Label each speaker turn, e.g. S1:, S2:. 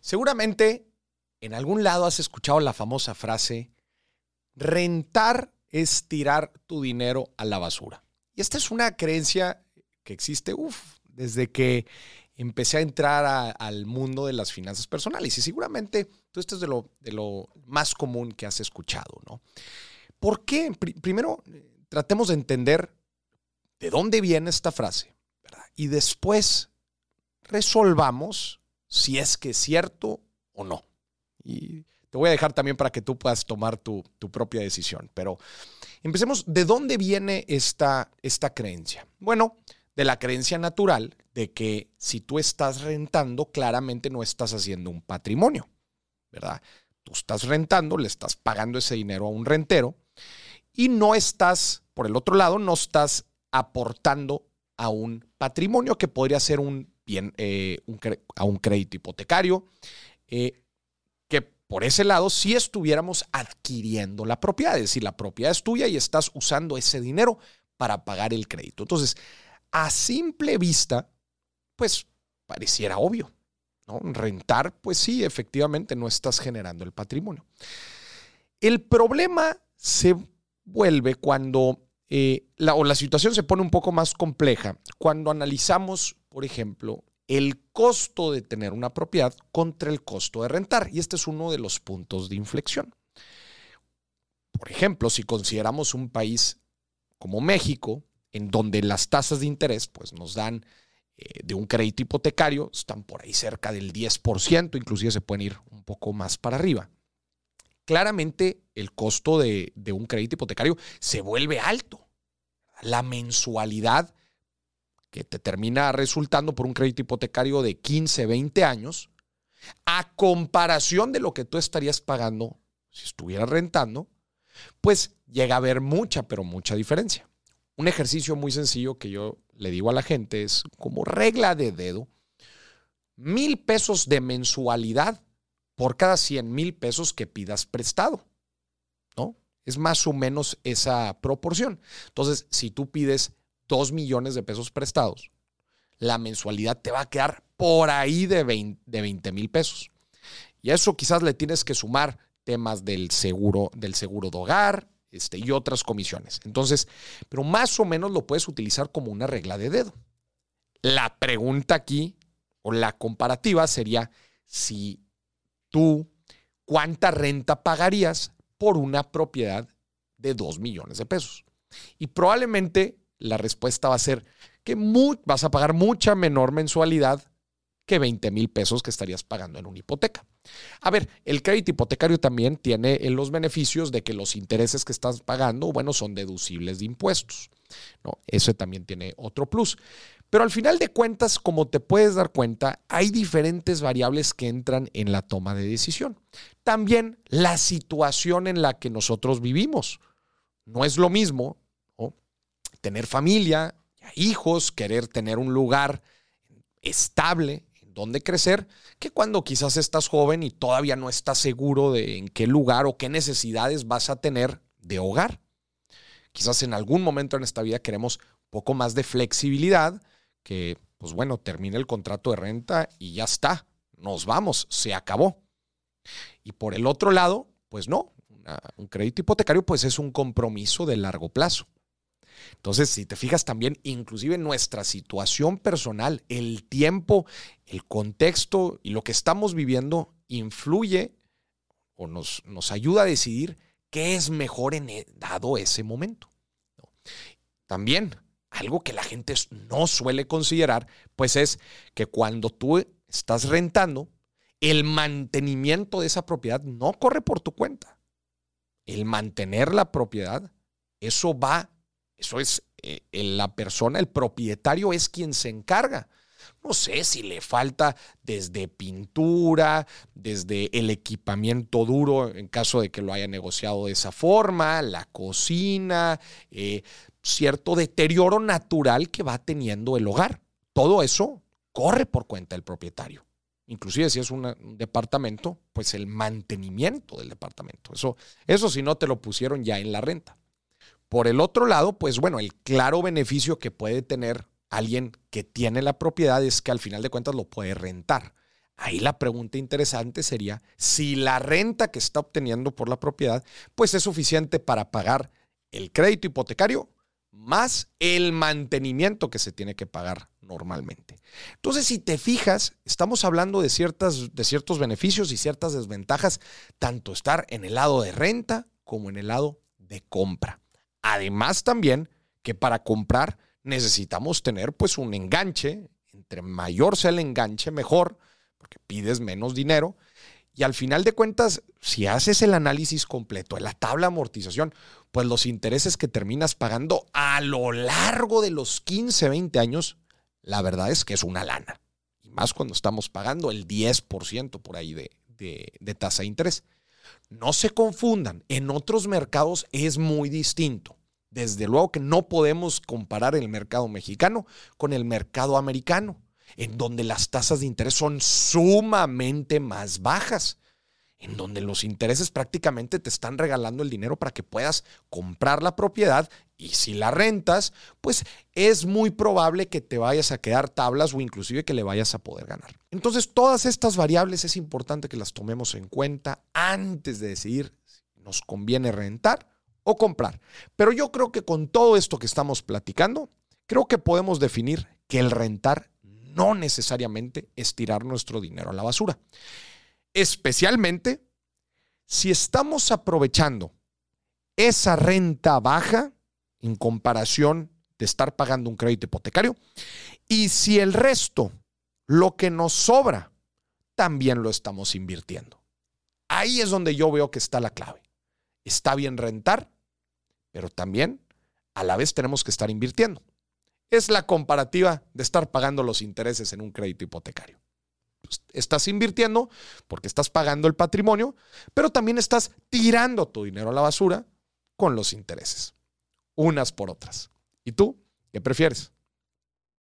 S1: Seguramente en algún lado has escuchado la famosa frase, rentar es tirar tu dinero a la basura. Y esta es una creencia que existe, desde que empecé a entrar al mundo de las finanzas personales. Y seguramente tú esto es de lo, más común que has escuchado, ¿no? ¿Por qué? primero, tratemos de entender de dónde viene esta frase. Y después resolvamos si es que es cierto o no. Y te voy a dejar también para que tú puedas tomar tu, propia decisión. Pero empecemos, ¿de dónde viene esta, esta creencia? Bueno, de la creencia natural de que si tú estás rentando, claramente no estás haciendo un patrimonio, ¿verdad? Tú estás rentando, le estás pagando ese dinero a un rentero y no estás, por el otro lado, no estás aportando a un patrimonio que podría ser un eh, a un crédito hipotecario, eh, que por ese lado si estuviéramos adquiriendo la propiedad, es decir, la propiedad es tuya y estás usando ese dinero para pagar el crédito. Entonces, a simple vista, pues pareciera obvio. ¿no? Rentar, pues sí, efectivamente no estás generando el patrimonio. El problema se vuelve cuando eh, o la situación se pone un poco más compleja cuando analizamos, por ejemplo, el costo de tener una propiedad contra el costo de rentar. Y este es uno de los puntos de inflexión. Por ejemplo, si consideramos un país como México, en donde las tasas de interés pues, nos dan eh, de un crédito hipotecario, están por ahí cerca del 10%, inclusive se pueden ir un poco más para arriba claramente el costo de, un crédito hipotecario se vuelve alto. La mensualidad que te termina resultando por un crédito hipotecario de 15, 20 años, a comparación de lo que tú estarías pagando si estuvieras rentando, pues llega a haber mucha, pero mucha diferencia. Un ejercicio muy sencillo que yo le digo a la gente es como regla de dedo, mil pesos de mensualidad por cada 100 mil pesos que pidas prestado. ¿No? Es más o menos esa proporción. Entonces, si tú pides 2 millones de pesos prestados, la mensualidad te va a quedar por ahí de 20 mil pesos. Y a eso quizás le tienes que sumar temas del seguro, del seguro de hogar este, y otras comisiones. Entonces, pero más o menos lo puedes utilizar como una regla de dedo. La pregunta aquí o la comparativa sería si tú cuánta renta pagarías por una propiedad de 2 millones de pesos. Y probablemente la respuesta va a ser que vas a pagar mucha menor mensualidad que 20 mil pesos que estarías pagando en una hipoteca. A ver, el crédito hipotecario también tiene los beneficios de que los intereses que estás pagando, bueno, son deducibles de impuestos. ¿no? Eso también tiene otro plus. Pero al final de cuentas, como te puedes dar cuenta, hay diferentes variables que entran en la toma de decisión. También la situación en la que nosotros vivimos. No es lo mismo tener familia, hijos, querer tener un lugar estable en donde crecer, que cuando quizás estás joven y todavía no estás seguro de en qué lugar o qué necesidades vas a tener de hogar. Quizás en algún momento en esta vida queremos un poco más de flexibilidad, que, pues bueno, termine el contrato de renta y ya está, nos vamos, se acabó. Y por el otro lado, pues no, un crédito hipotecario pues es un compromiso de largo plazo. Entonces, si te fijas también, inclusive nuestra situación personal, el tiempo, el contexto y lo que estamos viviendo influye o nos, nos ayuda a decidir qué es mejor en e, dado ese momento. También algo que la gente no suele considerar, pues es que cuando tú estás rentando, el mantenimiento de esa propiedad no corre por tu cuenta. El mantener la propiedad, eso va, eso es eh, la persona, el propietario es quien se encarga. No sé si le falta desde pintura, desde el equipamiento duro, en caso de que lo haya negociado de esa forma, la cocina, eh, cierto deterioro natural que va teniendo el hogar. Todo eso corre por cuenta del propietario. Inclusive si es un departamento, pues el mantenimiento del departamento. Eso, eso si no te lo pusieron ya en la renta. Por el otro lado, pues bueno, el claro beneficio que puede tener alguien que tiene la propiedad es que al final de cuentas lo puede rentar. Ahí la pregunta interesante sería si la renta que está obteniendo por la propiedad pues es suficiente para pagar el crédito hipotecario más el mantenimiento que se tiene que pagar normalmente. Entonces, si te fijas, estamos hablando de, ciertas, de ciertos beneficios y ciertas desventajas, tanto estar en el lado de renta como en el lado de compra. Además, también que para comprar necesitamos tener pues un enganche, entre mayor sea el enganche, mejor porque pides menos dinero. Y al final de cuentas, si haces el análisis completo de la tabla de amortización, pues los intereses que terminas pagando a lo largo de los 15, 20 años, la verdad es que es una lana. Y más cuando estamos pagando el 10% por ahí de, de, de tasa de interés. No se confundan, en otros mercados es muy distinto. Desde luego que no podemos comparar el mercado mexicano con el mercado americano en donde las tasas de interés son sumamente más bajas, en donde los intereses prácticamente te están regalando el dinero para que puedas comprar la propiedad y si la rentas, pues es muy probable que te vayas a quedar tablas o inclusive que le vayas a poder ganar. Entonces, todas estas variables es importante que las tomemos en cuenta antes de decidir si nos conviene rentar o comprar. Pero yo creo que con todo esto que estamos platicando, creo que podemos definir que el rentar no necesariamente es tirar nuestro dinero a la basura. Especialmente si estamos aprovechando esa renta baja en comparación de estar pagando un crédito hipotecario y si el resto, lo que nos sobra, también lo estamos invirtiendo. Ahí es donde yo veo que está la clave. Está bien rentar, pero también a la vez tenemos que estar invirtiendo es la comparativa de estar pagando los intereses en un crédito hipotecario. Estás invirtiendo porque estás pagando el patrimonio, pero también estás tirando tu dinero a la basura con los intereses, unas por otras. ¿Y tú qué prefieres?